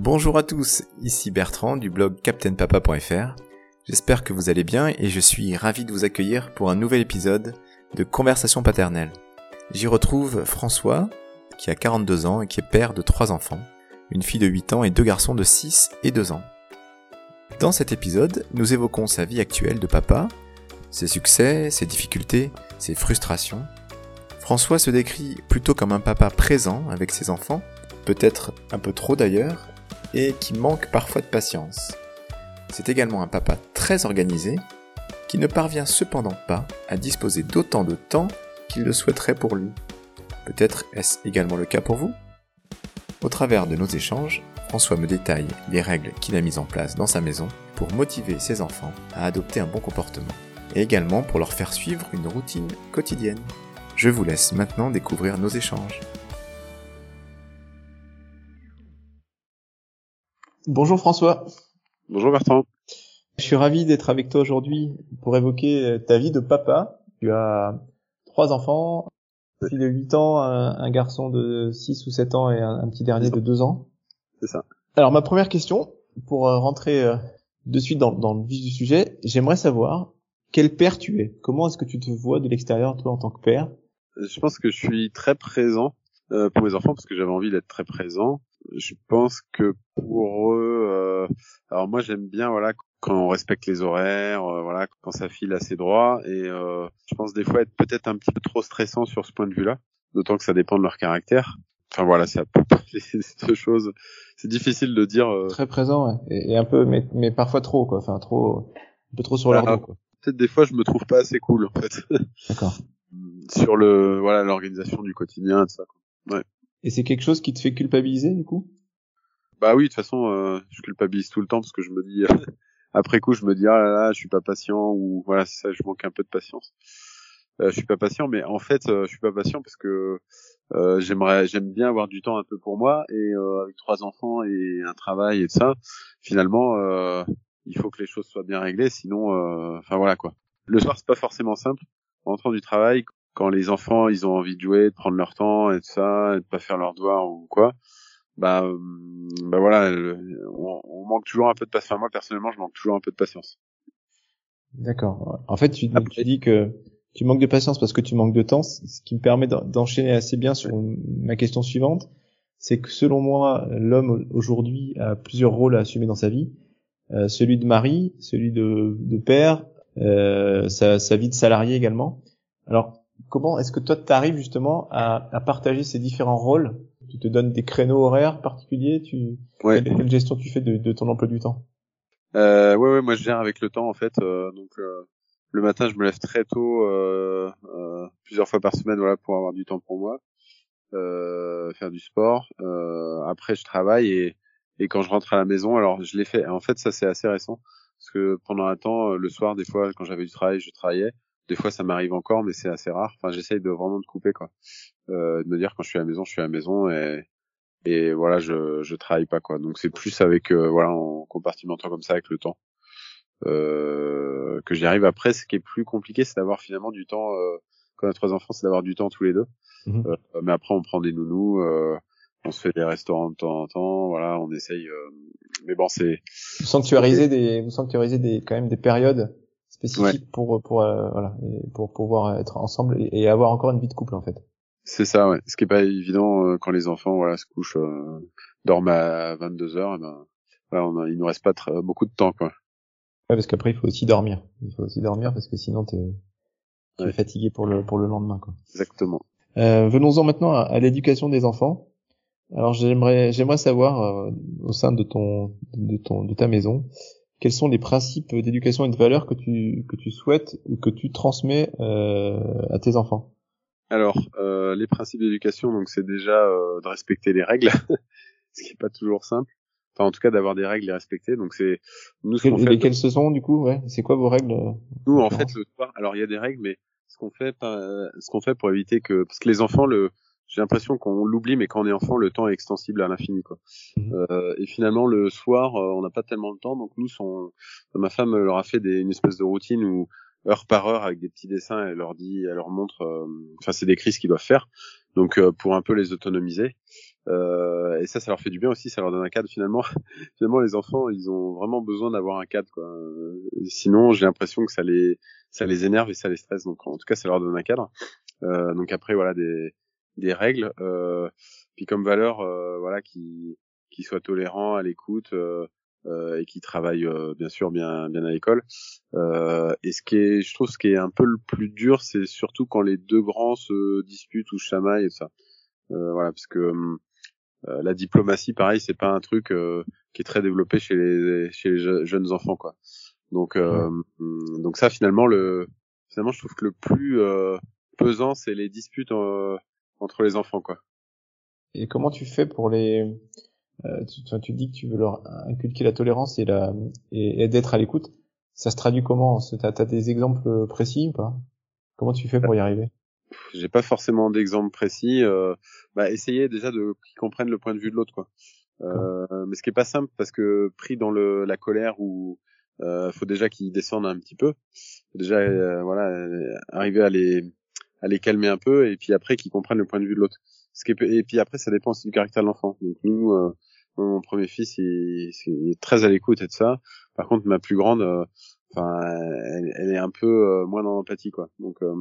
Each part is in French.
Bonjour à tous, ici Bertrand du blog captainpapa.fr. J'espère que vous allez bien et je suis ravi de vous accueillir pour un nouvel épisode de Conversation paternelle. J'y retrouve François, qui a 42 ans et qui est père de trois enfants, une fille de 8 ans et deux garçons de 6 et 2 ans. Dans cet épisode, nous évoquons sa vie actuelle de papa, ses succès, ses difficultés, ses frustrations. François se décrit plutôt comme un papa présent avec ses enfants, peut-être un peu trop d'ailleurs, et qui manque parfois de patience. C'est également un papa très organisé, qui ne parvient cependant pas à disposer d'autant de temps qu'il le souhaiterait pour lui. Peut-être est-ce également le cas pour vous? Au travers de nos échanges, François me détaille les règles qu'il a mises en place dans sa maison pour motiver ses enfants à adopter un bon comportement, et également pour leur faire suivre une routine quotidienne. Je vous laisse maintenant découvrir nos échanges. Bonjour François. Bonjour Bertrand. Je suis ravi d'être avec toi aujourd'hui pour évoquer ta vie de papa. Tu as trois enfants, une fille de 8 ans, un, garçon de 6 ou 7 ans et un, petit dernier de 2 ans. C'est ça. Alors ma première question, pour euh, rentrer euh, de suite dans, dans le vif du sujet, j'aimerais savoir quel père tu es. Comment est-ce que tu te vois de l'extérieur, toi, en tant que père? Je pense que je suis très présent euh, pour mes enfants parce que j'avais envie d'être très présent. Je pense que pour eux, euh, alors moi j'aime bien voilà quand on respecte les horaires, euh, voilà quand ça file assez droit et je pense des fois être peut-être un petit peu trop stressant sur ce point de vue-là, d'autant que ça dépend de leur caractère. Enfin voilà, c'est à peu près les deux choses. C'est difficile de dire. Très présent, ouais. et, un peu, mais, mais parfois trop, quoi. Enfin, trop, un peu trop sur leur dos, quoi. Peut-être des fois, je me trouve pas assez cool, en fait. D'accord. sur le, voilà, l'organisation du quotidien, et ça. Quoi. Ouais. Et c'est quelque chose qui te fait culpabiliser du coup? Bah oui, de toute façon, euh, je culpabilise tout le temps parce que je me dis après coup, je me dis ah là là, je suis pas patient ou voilà, c'est ça, je manque un peu de patience. Euh, je suis pas patient, mais en fait, euh, je suis pas patient parce que euh, j'aimerais, j'aime bien avoir du temps un peu pour moi et euh, avec trois enfants et un travail et tout ça, finalement, il faut que les choses soient bien réglées, sinon, enfin voilà quoi. Le soir, c'est pas forcément simple. En rentrant du travail, quand les enfants ils ont envie de jouer, de prendre leur temps et tout ça, et de pas faire leurs devoirs ou quoi, bah, euh, bah voilà, on, manque toujours un peu de patience. Enfin, moi personnellement, je manque toujours un peu de patience. D'accord. En fait, tu, tu, dis que tu manques de patience parce que tu manques de temps, ce qui me permet d'enchaîner assez bien sur ma question suivante. C'est que selon moi, l'homme aujourd'hui a plusieurs rôles à assumer dans sa vie. Euh, celui de mari, celui de, de père, euh, sa, sa, vie de salarié également. Alors, comment est-ce que toi tu arrives justement à, à, partager ces différents rôles? Tu te donnes des créneaux horaires particuliers? Tu ouais. quelle, gestion tu fais de, de ton emploi du temps? Euh, Ouais, ouais, moi je gère avec le temps en fait. Euh, donc euh, le matin, je me lève très tôt, euh, euh, plusieurs fois par semaine, voilà, pour avoir du temps pour moi, faire du sport. après, je travaille et, et quand je rentre à la maison, alors je l'ai fait. En fait, ça c'est assez récent parce que pendant un temps, le soir, des fois, quand j'avais du travail, je travaillais des fois ça m'arrive encore mais c'est assez rare. Enfin j'essaye de vraiment de couper quoi. Euh, de me dire quand je suis à la maison je suis à la maison et et voilà je je travaille pas quoi. Donc c'est plus avec euh, voilà en compartimentant comme ça avec le temps euh, que j'y arrive. Après ce qui est plus compliqué c'est d'avoir finalement du temps euh, quand on a trois enfants c'est d'avoir du temps tous les deux. Mmh euh, mais après on prend des nounous on se fait des restaurants de temps en temps voilà on essaye mais bon c'est vous sanctuariser des vous sanctuariser des quand même des périodes spécifique pour pour euh, voilà pour pouvoir être ensemble et, avoir encore une vie de couple en fait. C'est ça, ouais. Ce qui est pas évident euh, quand les enfants voilà se couchent, euh, dorment à 22 heures, et ben voilà, on a, il nous reste pas beaucoup de temps quoi. Ouais, parce qu'après il faut aussi dormir. Il faut aussi dormir parce que sinon t'es es fatigué pour le pour le lendemain quoi. Exactement. Euh, Venons-en maintenant à, à l'éducation des enfants. Alors j'aimerais j'aimerais savoir au sein de ton de ton de ta maison quels sont les principes d'éducation et de valeurs que tu que tu souhaites ou que tu transmets euh, à tes enfants? Alors, euh, les principes d'éducation, donc c'est déjà euh, de respecter les règles, ce qui est pas toujours simple. Enfin, en tout cas, d'avoir des règles et respecter. Donc c'est nous ce qu'on fait. Lesquelles ce sont du coup? Ouais. C'est quoi vos règles Nous, en fait, le soir. Alors, il y a des règles, mais ce qu'on fait, ce qu'on fait pour éviter que, parce que les enfants, le j'ai l'impression qu'on l'oublie, mais quand on est enfant, le temps est extensible à l'infini, quoi. Mhm. Euh, et finalement, le soir, euh, on n'a pas tellement de temps, donc nous, son, ma femme leur a fait des, une espèce de routine où heure par heure, avec des petits dessins, elle leur dit, elle leur montre, euh, enfin, c'est des crises qu'ils doivent faire, donc euh, pour un peu les autonomiser. Euh, et ça, ça leur fait du bien aussi, ça leur donne un cadre. Finalement, finalement, les enfants, ils ont vraiment besoin d'avoir un cadre. Quoi. Sinon, j'ai l'impression que ça les, ça les énerve et ça les stresse. Donc, en tout cas, ça leur donne un cadre. Euh, donc après, voilà, des, des règles. Euh, puis comme valeur, euh, voilà, qui, qui soit tolérant, à l'écoute. Euh, euh, et qui travaillent bien sûr bien bien à l'école. et ce qui est, je trouve, ce qui est un peu le plus dur, c'est surtout quand les deux grands se disputent ou chamaillent et ça. voilà, parce que hum, euh, la diplomatie, pareil, c'est pas un truc euh, qui est très développé chez les chez les jeunes enfants, quoi. Donc euh, donc ça, finalement, le finalement, je trouve que le plus pesant, c'est les disputes entre les enfants, quoi. Et comment tu fais pour les tu, tu, dis que tu veux leur inculquer la tolérance et la et, d'être à l'écoute. Ça se traduit comment? T'as as des exemples précis ou pas? Comment tu fais pour y arriver? J'ai pas forcément d'exemple précis. Euh, bah, essayer déjà de qu'ils comprennent le point de vue de l'autre, quoi. Euh, mais ce qui est pas simple parce que pris dans le la colère ou euh, faut déjà qu'ils descendent un petit peu. déjà euh, voilà arriver à les à les calmer un peu et puis après qu'ils comprennent le point de vue de l'autre. Ce qui est, et puis après ça dépend aussi du caractère de l'enfant. Donc nous, euh, mon premier fils il, il, est très à l'écoute et de ça. Par contre ma plus grande euh, enfin elle, elle, est un peu euh, moins dans l'empathie quoi donc euh,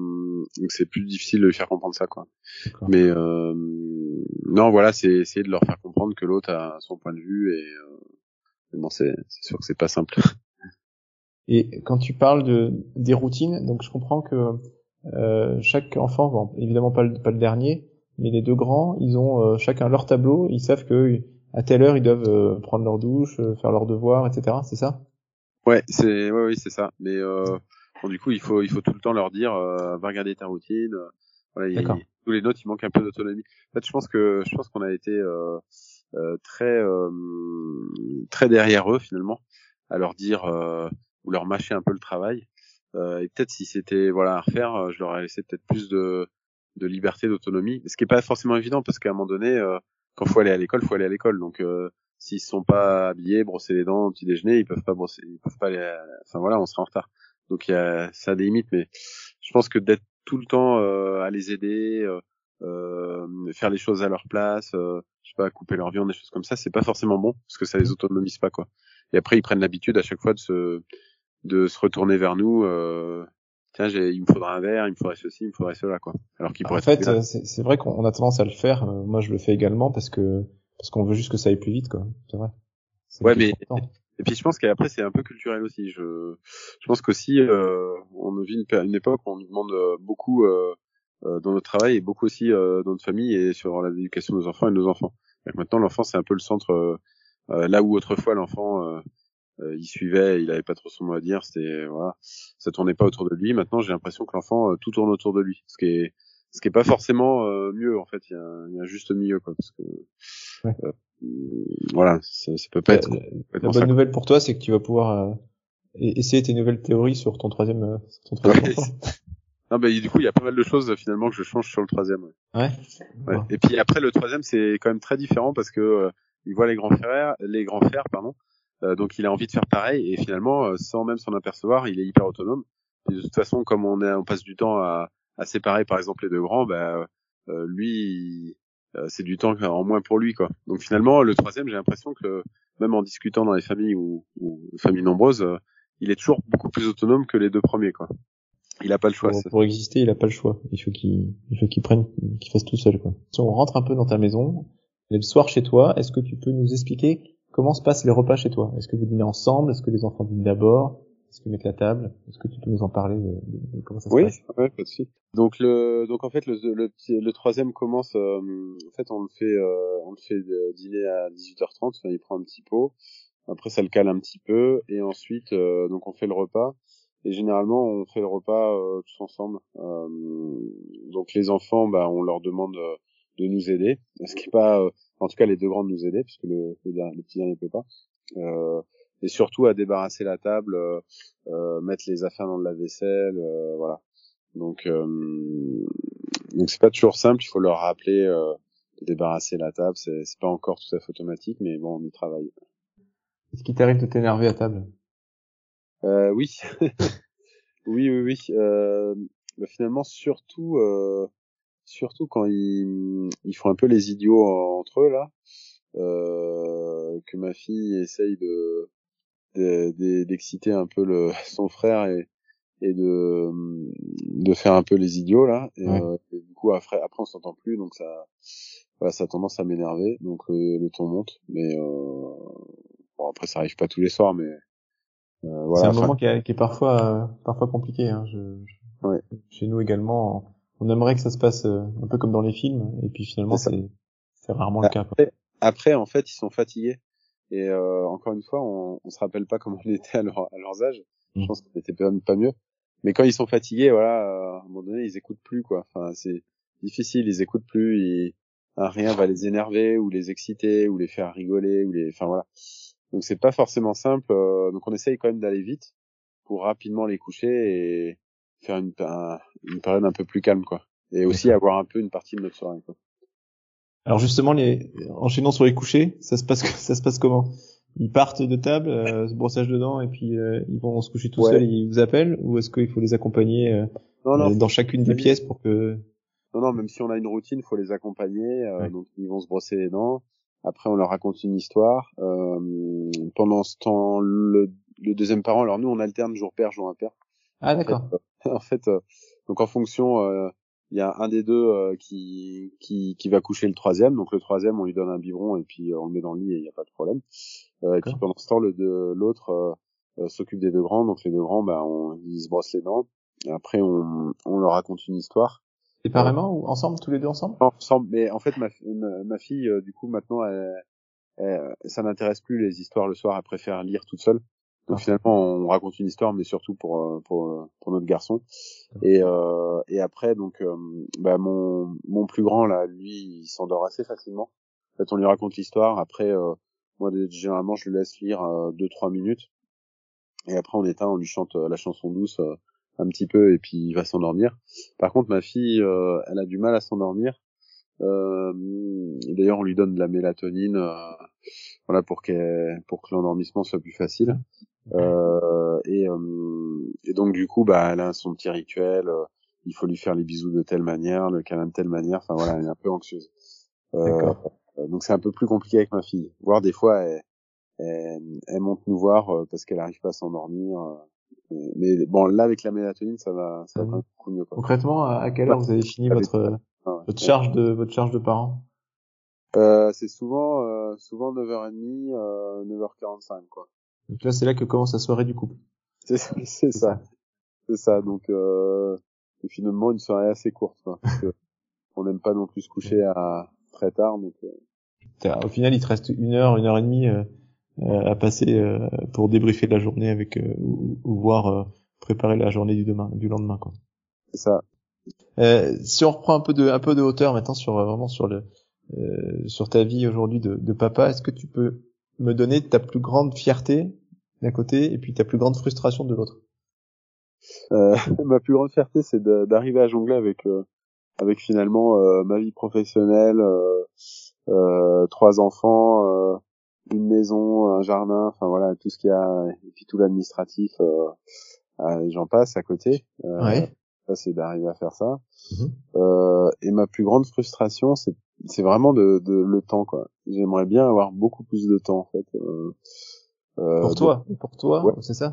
donc c'est plus difficile de lui faire comprendre ça quoi mais euh, non voilà c'est essayer de leur faire comprendre que l'autre a son point de vue et euh, bon c'est c'est sûr que c'est pas simple et quand tu parles de des routines donc je comprends que euh, chaque enfant bon, évidemment pas le, pas le dernier mais les deux grands ils ont chacun leur tableau ils savent que à telle heure ils doivent prendre leur douche faire leurs devoirs etc c'est ça? Ouais, c'est ouais, oui, c'est ça. Mais euh, bon, du coup, il faut il faut tout le temps leur dire euh, va regarder ta routine. Euh, voilà, tous les notes, il manque un peu d'autonomie. En fait, je pense que je pense qu'on a été euh, euh, très euh, très derrière eux finalement à leur dire ou leur mâcher un peu le travail. Et peut-être si c'était voilà à refaire, je leur aurais laissé peut-être plus de de liberté, d'autonomie. Ce qui est pas forcément évident parce qu'à un moment donné, quand faut aller à l'école, faut aller à l'école. Donc s'ils sont pas habillés, brosser les dents petit déjeuner, ils peuvent pas brosser, ils peuvent pas aller, enfin voilà, on sera en retard. Donc il y a, ça a des limites, mais je pense que d'être tout le temps euh, à les aider, euh, euh, faire les choses à leur place, euh, je sais pas, couper leur viande, des choses comme ça, c'est pas forcément bon parce que ça les autonomise pas quoi. Et après ils prennent l'habitude à chaque fois de se de se retourner vers nous. Euh, Tiens, il me faudra un verre, il me faudrait ceci, il me faudrait cela quoi. Alors qu'ils pourraient. En fait, c'est vrai qu'on a tendance à le faire. moi, je le fais également parce que parce qu'on veut juste que ça aille plus vite, quoi. C'est vrai. Ouais, mais et puis je pense qu'apraprès c'est un peu culturel aussi. Je, je pense qu'aussi euh, on vit une, une, époque où on nous demande euh, beaucoup euh, euh, dans notre travail et beaucoup aussi euh, dans notre famille et sur l'éducation de nos enfants et de nos enfants. Maintenant l'enfant c'est un peu le centre euh, là où autrefois l'enfant il suivait, il avait pas trop son mot à dire, c'était voilà, ça tournait pas autour de lui. Maintenant j'ai l'impression que l'enfant tout tourne autour de lui, ce qui est ce qui est pas forcément mieux en fait. Il y a, il y a un juste milieu quoi, parce que euh, voilà, ça, ça, peut pas être. La, bonne nouvelle pour toi, c'est que tu vas pouvoir euh, essayer tes nouvelles théories sur ton troisième. Euh, ton troisième non, bah, du coup, il y a pas mal de choses finalement que je change sur le troisième. Ouais. ouais. Et puis après, le troisième, c'est quand même très différent parce que il voit les grands frères, les grands frères, pardon. Donc il a envie de faire pareil et finalement, sans même s'en apercevoir, il est hyper autonome. Et de toute façon, comme on, est, on passe du temps à, à séparer par exemple les deux grands, bah, lui, euh, c'est du temps en moins pour lui quoi. Donc finalement le troisième j'ai l'impression que même en discutant dans les familles ou, ou familles nombreuses, euh, il est toujours beaucoup plus autonome que les deux premiers quoi. Il a pas le choix. Pour, exister, il a pas le choix. Il faut qu'il, il faut qu'il prenne, qu'il fasse tout seul quoi. Si on rentre un peu dans ta maison, le soir chez toi, est-ce que tu peux nous expliquer comment se passent les repas chez toi? Est-ce que vous dînez ensemble? Est-ce que les enfants dînent d'abord? Est-ce qu'ils mettent la table? Est-ce que tu peux nous en parler de, de, comment ça se passe? Oui, pas de suite. Donc le, donc en fait le, le, le troisième commence. Euh, en fait, on le fait, euh, on le fait dîner à 18h30. Enfin, il prend un petit pot. Après, ça le cale un petit peu, et ensuite, euh, donc on fait le repas. Et généralement, on fait le repas euh, tous ensemble. donc les enfants, bah, on leur demande de nous aider. Ce qui est pas, en tout cas, les deux grands de nous aider, puisque le, le, le petit dernier peut pas. Euh, et surtout à débarrasser la table, euh, euh, mettre les affaires dans de la vaisselle, euh, voilà. Donc donc c'est pas toujours simple, il faut leur rappeler de débarrasser la table, c'est c'est pas encore tout à fait automatique, mais bon on y travaille. Est-ce qu'il t'arrive de t'énerver à table? Euh, Oui, oui oui oui. Euh, bah, finalement surtout surtout quand ils, ils font un peu les idiots entre eux là, euh, que ma fille essaye de d'exciter un peu le son frère et et de de faire un peu les idiots là. Et, euh, du coup après après on s'entend plus donc ça voilà ça a tendance à m'énerver. Donc euh, le ton monte mais euh, bon après ça arrive pas tous les soirs mais euh, voilà c'est un moment qui, est, qui est parfois parfois compliqué hein. je, ouais. chez nous également on aimerait que ça se passe un peu comme dans les films et puis finalement c'est c'est rarement le cas quoi. après en fait ils sont fatigués et euh, encore une fois, on, on se rappelle pas comment on était à, leur, à leurs âges. Je mm. pense qu'on était pas, pas mieux. Mais quand ils sont fatigués, voilà, euh, à un moment donné, ils écoutent plus, quoi. Enfin, c'est difficile, ils écoutent plus. Ils, rien va les énerver ou les exciter ou les faire rigoler ou les, enfin voilà. Donc c'est pas forcément simple. Euh, donc on essaye quand même d'aller vite pour rapidement les coucher et faire une, une période un peu plus calme, quoi. Et aussi avoir un peu une partie de notre soirée, quoi. Alors justement, les enchaînant sur les couchers, ça se passe ça se passe comment? Ils partent de table, euh, brossage dedans, et puis euh, ils vont se coucher tout seuls et ils vous appellent, ou est-ce qu'il faut les accompagner euh, euh, dans chacune des pièces pour que Non, non, même si on a une routine, faut les accompagner. Donc ils vont se brosser les dents. Après, on leur raconte une histoire. pendant ce temps, le, le, deuxième parent, alors nous, on alterne jour père, jour impair. Ah d'accord. En fait, donc en fonction il y a un des deux euh, qui, qui, qui va coucher le troisième. Donc le troisième, on lui donne un biberon et puis euh, on le met dans le lit et il n'y a pas de problème. Euh, et puis pendant ce temps, le l'autre s'occupe des deux grands. Donc les deux grands, bah, on, ils se brossent les dents. Et après, on, on leur raconte une histoire. Séparément ou ensemble, tous les deux ensemble? Ensemble. Mais en fait, ma, ma, fille, du coup, maintenant, elle, ça n'intéresse plus les histoires le soir. Elle préfère lire toute seule. Donc finalement, on raconte une histoire, mais surtout pour euh, pour, euh, pour notre garçon. Et euh, et après, donc, euh, bah, mon mon plus grand là, lui, il s'endort assez facilement. En fait, on lui raconte l'histoire. Après, moi, généralement, je le laisse lire deux trois minutes. Et après, on éteint, on lui chante la chanson douce un petit peu, et puis il va s'endormir. Par contre, ma fille, elle a du mal à s'endormir. D'ailleurs, on lui donne de la mélatonine, voilà, pour que pour que l'endormissement soit plus facile. Euh, et, euh, et, donc du coup, bah, elle a son petit rituel. Euh, il faut lui faire les bisous de telle manière, le câlin de telle manière. Enfin voilà, elle est un peu anxieuse. Euh, donc c'est un peu plus compliqué avec ma fille. Voire des fois, elle, elle, monte nous voir parce qu'elle arrive pas à s'endormir. Mais bon, là avec la mélatonine, ça va, ça va beaucoup mieux. Quoi. Concrètement, à quelle heure vous avez fini votre votre charge de votre charge de parents? Euh, C'est souvent euh, souvent 9h30, euh, 9h45 quoi. Donc là, c'est là que commence la soirée du couple. C'est ça. C'est ça. Donc, euh, finalement, une soirée assez courte. Quoi, parce que on n'aime pas non plus se coucher à très tard. Donc, euh... Au final, il te reste une heure, une heure et demie euh, euh à passer euh, pour débriefer de la journée avec euh, ou, ou, voir préparer la journée du demain, du lendemain. Quoi. C'est ça. si on reprend un peu de un peu de hauteur maintenant sur vraiment sur le sur ta vie aujourd'hui de, de papa, est-ce que tu peux me donner ta plus grande fierté d'un côté et puis ta plus grande frustration de l'autre euh, Ma plus grande fierté, c'est d'arriver à jongler avec euh, avec finalement euh, ma vie professionnelle, euh, trois enfants, une maison, un jardin, enfin voilà tout ce qu'il y a et puis tout l'administratif, j'en passe à côté. ouais. Ça c'est d'arriver à faire ça. Mm-hmm. et ma plus grande frustration, c'est c'est vraiment de, de, le temps quoi. J'aimerais bien avoir beaucoup plus de temps en fait. Euh, euh, pour toi, pour toi, c'est ça?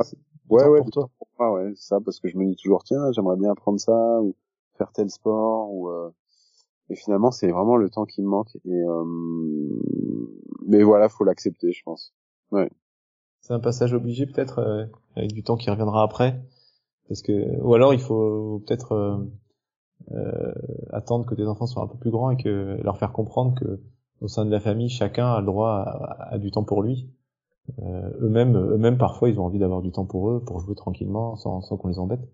Ouais, ouais, pour toi. Ouais, ça parce que je me dis toujours tiens, j'aimerais bien apprendre ça ou faire tel sport ou euh... et finalement c'est vraiment le temps qui me manque et euh... mais voilà, faut l'accepter, je pense. Ouais. C'est un passage obligé peut-être euh, avec du temps qui reviendra après parce que ou alors il faut peut-être euh, attendre que tes enfants soient un peu plus grands et que leur faire comprendre que au sein de la famille, chacun a le droit à, du temps pour lui. Euh, eux-mêmes, eux-mêmes parfois, ils ont envie d'avoir du temps pour eux, pour jouer tranquillement, sans, sans qu'on les embête.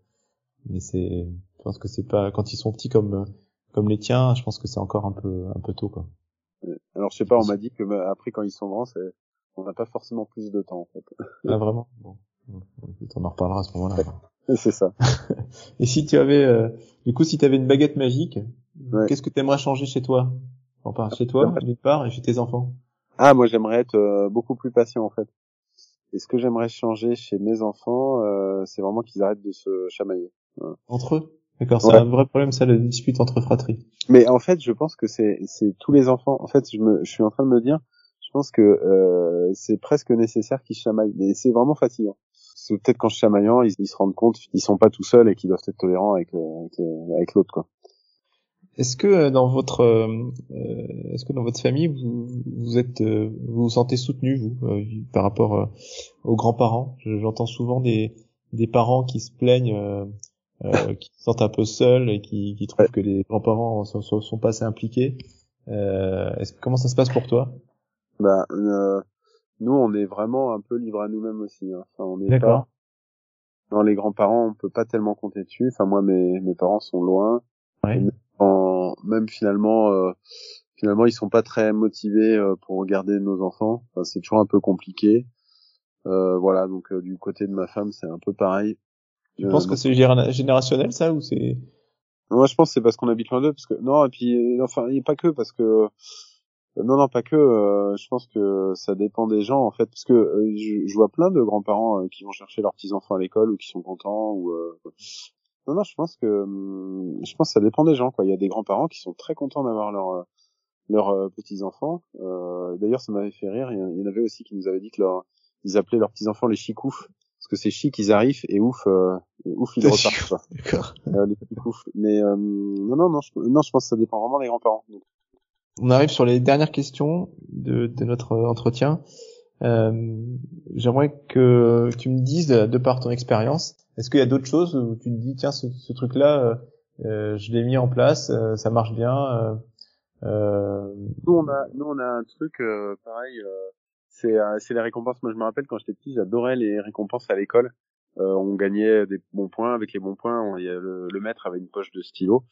Mais c'est, je pense que c'est pas quand ils sont petits comme comme les tiens, je pense que c'est encore un peu un peu tôt quoi. Alors je sais pas, on m'a dit que bah, après quand ils sont grands, c'est on n'a pas forcément plus de temps en fait. Ah vraiment? Bon. On en reparlera à ce moment-là. C'est ça. Et si tu avais, euh, du coup, si tu avais une baguette magique, qu'est-ce que tu aimerais changer chez toi? Enfin, chez toi, d'une part, et chez tes enfants. Ah, moi, j'aimerais être euh, beaucoup plus patient, en fait. Et ce que j'aimerais changer chez mes enfants, euh, c'est vraiment qu'ils arrêtent de se chamailler. Entre eux? D'accord, c'est un vrai problème ça, la dispute entre fratries. Mais en fait, je pense que c'est c'est tous les enfants. En fait, je me je suis en train de me dire, je pense que euh, c'est presque nécessaire qu'ils chamaillent. Mais c'est vraiment fatigant. Peut-être qu'en chamaillant, ils, ils se rendent compte qu'ils sont pas tout seuls et qu'ils doivent être tolérants avec le- avec, le- avec l'autre quoi. Est-ce que euh, dans votre euh, euh, est-ce que dans votre famille vous vous êtes euh, vous vous sentez soutenu vous euh, par rapport euh, aux grands-parents? Je- J'entends souvent des des parents qui se plaignent euh, euh, qui se sentent un peu seuls et qui, qui trouvent que les grands-parents sont, sont, sont pas assez impliqués. Euh, est-ce comment ça se passe pour toi? Bah, euh, nous, on est vraiment un peu livrés à nous-mêmes aussi. hein. Enfin, on est pas dans les grands-parents, on peut pas tellement compter dessus. Enfin, moi, mes mes parents sont loin. Ouais. En, même finalement, euh, finalement, ils sont pas très motivés euh, pour regarder nos enfants. Enfin, c'est toujours un peu compliqué. Euh, voilà, donc euh, du côté de ma femme, c'est un peu pareil. Tu Euh, penses que c'est générationnel ça ou c'est Moi, je pense que c'est parce qu'on habite loin d'eux, parce que non, et puis euh, enfin, et pas que parce que euh, non, non, pas que. euh, je pense que ça dépend des gens en fait, parce que euh, je, je vois plein de grands-parents euh, qui vont chercher leurs petits enfants à l'école ou qui sont contents ou. euh, Non, non, je pense que hum, je pense que ça dépend des gens quoi. Il y a des grands-parents qui sont très contents d'avoir leurs leurs petits enfants. Euh, D'ailleurs, ça m'avait fait rire. Il y en- il y en avait aussi qui nous avaient dit que leur ils appelaient leurs petits enfants les chicoufs parce que c'est chic, ils arrivent et ouf, euh, et ouf ils repartent. D'accord. Euh, les petits. Mais euh, non, non, non, je, non, je pense que ça dépend vraiment des grands-parents. On arrive sur les dernières questions de, de notre entretien. Euh, J'aimerais que tu me dises, de par ton expérience, est-ce qu'il y a d'autres choses où tu te dis, tiens, ce, ce truc-là, euh, euh, je l'ai mis en place, euh, ça marche bien. euh, euh, Nous, on a, nous, on a un truc pareil. c'est, c'est les récompenses. Moi, je me rappelle quand j'étais petit, j'adorais les récompenses à l'école. Euh, on gagnait des bons points. Avec les bons points, on, y a le, le maître avait une poche de stylo.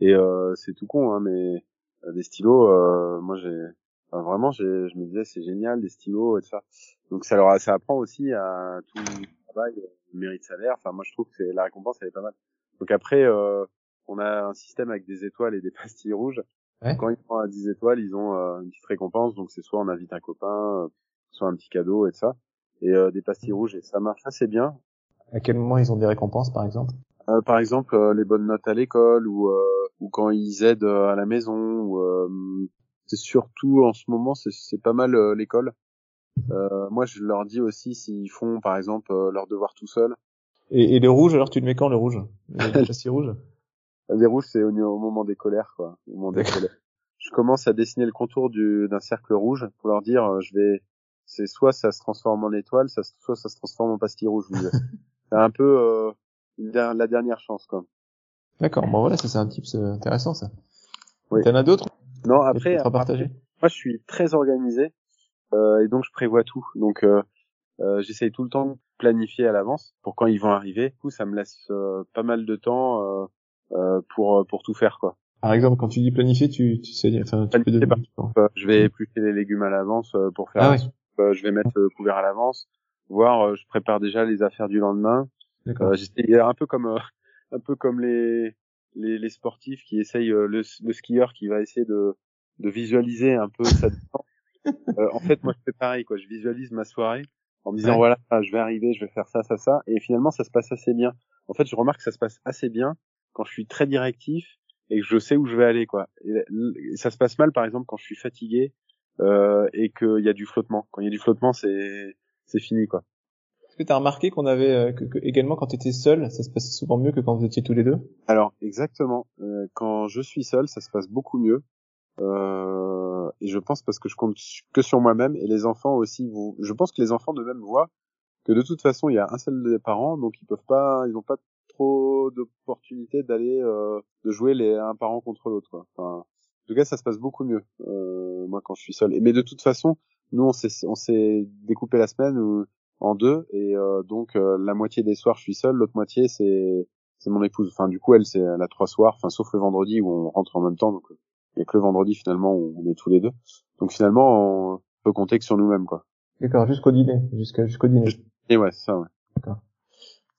Et euh, c'est tout con, hein, mais des stylos. euh, moi, j'ai enfin, vraiment, j'ai, je me disais, c'est génial, des stylos et tout ça. Donc ça leur, ça apprend aussi à tout le travail, euh, le mérite salaire. Enfin, moi, je trouve que c'est, la récompense, elle est pas mal. Donc après, euh, on a un système avec des étoiles et des pastilles rouges. Ouais. Quand ils prennent à 10 étoiles, ils ont euh, une petite récompense. Donc c'est soit on invite un copain, euh, soit un petit cadeau et tout ça. Et euh, des pastilles rouges, et ça marche assez bien. à quel moment ils ont des récompenses, par exemple? Euh, par exemple, euh, les bonnes notes à l'école ou euh, ou quand ils aident euh, à la maison. Ou, euh, c'est surtout en ce moment, c'est c'est pas mal euh, l'école. Euh, moi, je leur dis aussi s'ils font, par exemple, euh, leurs devoirs tout seuls. et, et le rouge, alors tu le mets quand le rouge? Le châssis rouge? Les rouges, c'est au, au moment des colères, quoi. Au moment des colères. Je commence à dessiner le contour du, d'un cercle rouge pour leur dire, euh, je vais, c'est soit ça se transforme en étoile, ça, soit ça se transforme en pastille rouge. c'est un peu euh, une der- la dernière chance, quoi. D'accord, bon voilà, ça c'est un tips euh, intéressant ça. Oui. T'en as d'autres Non, Après, après, à partager? moi, je suis très organisé euh, et donc je prévois tout. Donc, euh, euh, j'essaye tout le temps de planifier à l'avance pour quand ils vont arriver. Du coup, ça me laisse euh, pas mal de temps euh, euh, pour pour tout faire, quoi. Par exemple, quand tu dis planifier, tu, tu sais, enfin, tu peux je vais éplucher les légumes à l'avance euh, pour faire Ah. Euh, je vais mettre le couvert à l'avance, voire euh, je prépare déjà les affaires du lendemain. D'accord. Euh, j'essaie- un peu comme euh, un peu comme les les, les sportifs qui essayent euh, le, le skieur qui va essayer de de visualiser un peu sa. Euh, en fait, moi je fais pareil quoi, je visualise ma soirée en me disant Ouais. voilà, je vais arriver, je vais faire ça ça ça et finalement ça se passe assez bien. En fait, je remarque que ça se passe assez bien quand je suis très directif et que je sais où je vais aller quoi. Et ça se passe mal par exemple quand je suis fatigué euh, et qu'il y a du flottement. Quand il y a du flottement, c'est c'est fini quoi. Est-ce que t'as remarqué qu'on avait euh, que, que également quand t'étais seul, ça se passait souvent mieux que quand vous étiez tous les deux? Alors exactement. Euh, quand je suis seul, ça se passe beaucoup mieux. Euh, et je pense parce que je compte que sur moi-même et les enfants aussi. Vous, je pense que les enfants de même voient que de toute façon il y a un seul des parents, donc ils peuvent pas, ils n'ont pas trop d'opportunités d'aller euh, de jouer les un parent contre l'autre. Enfin, en tout cas, ça se passe beaucoup mieux. Euh, moi quand je suis seul. Mais de toute façon, nous on s'est on s'est découpé la semaine où- en deux et euh, donc euh, la moitié des soirs je suis seul, l'autre moitié c'est c'est mon épouse. Enfin, du coup, elle, c'est elle a trois soirs, enfin, sauf le vendredi où on rentre en même temps. Donc, euh, il y a que le vendredi finalement où on est tous les deux. Donc finalement, on peut compter que sur nous-mêmes, quoi. D'accord, jusqu'au dîner, jusqu'à jusqu'au dîner. Et ouais, ça, ouais.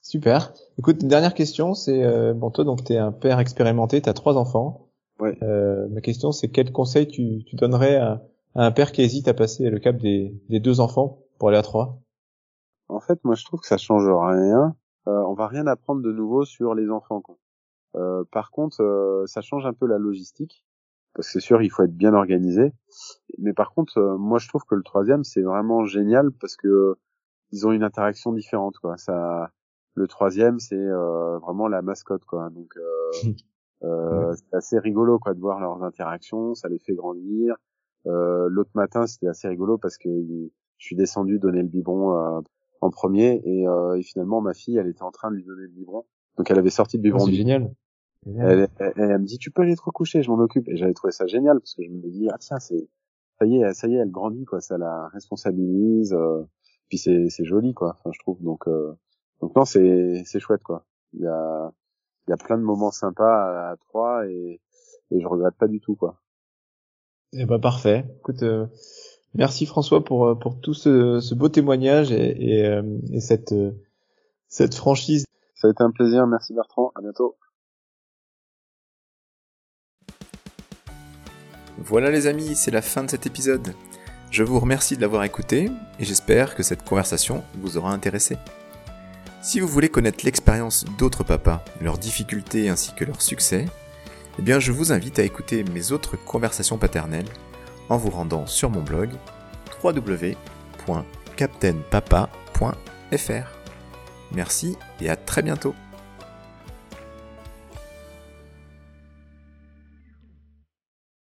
Super. Écoute, une dernière question, c'est euh, bon toi donc t'es un père expérimenté, t'as trois enfants. Ouais. Euh, ma question c'est quel conseil tu, tu donnerais à, à un père qui hésite à passer le cap des, des deux enfants pour aller à trois? En fait, moi, je trouve que ça change rien. Euh, on va rien apprendre de nouveau sur les enfants, quoi. Euh, par contre, euh, ça change un peu la logistique parce que c'est sûr, il faut être bien organisé. Mais par contre, euh, moi, je trouve que le troisième, c'est vraiment génial parce que ils ont une interaction différente, quoi. Ça, le troisième, c'est vraiment la mascotte, quoi. Donc, c'est assez rigolo, quoi, de voir leurs interactions. Ça les fait grandir. L'autre matin, c'était assez rigolo parce que je suis descendu donner le biberon en premier et, et, finalement, ma fille, elle était en train de lui donner le biberon. Donc, elle avait sorti le biberon. c'est génial. Elle, elle, me dit tu peux aller te recoucher, je m'en occupe. Et j'avais trouvé ça génial parce que je me dis ah tiens c'est ça y est ça y est elle grandit quoi, ça la responsabilise. Euh, puis c'est c'est joli quoi, enfin je trouve donc euh, donc non c'est c'est chouette quoi. Il y a il y a plein de moments sympas à, trois et et je regrette pas du tout quoi. Eh ben parfait. Écoute, euh, merci François pour pour tout ce, ce beau témoignage et et, et cette cette franchise. Ça a été un plaisir. Merci Bertrand. À bientôt. Voilà les amis, c'est la fin de cet épisode. Je vous remercie de l'avoir écouté et j'espère que cette conversation vous aura intéressé. Si vous voulez connaître l'expérience d'autres papas, leurs difficultés ainsi que leurs succès, eh bien je vous invite à écouter mes autres conversations paternelles en vous rendant sur mon blog www.captainpapa.fr. Merci et à très bientôt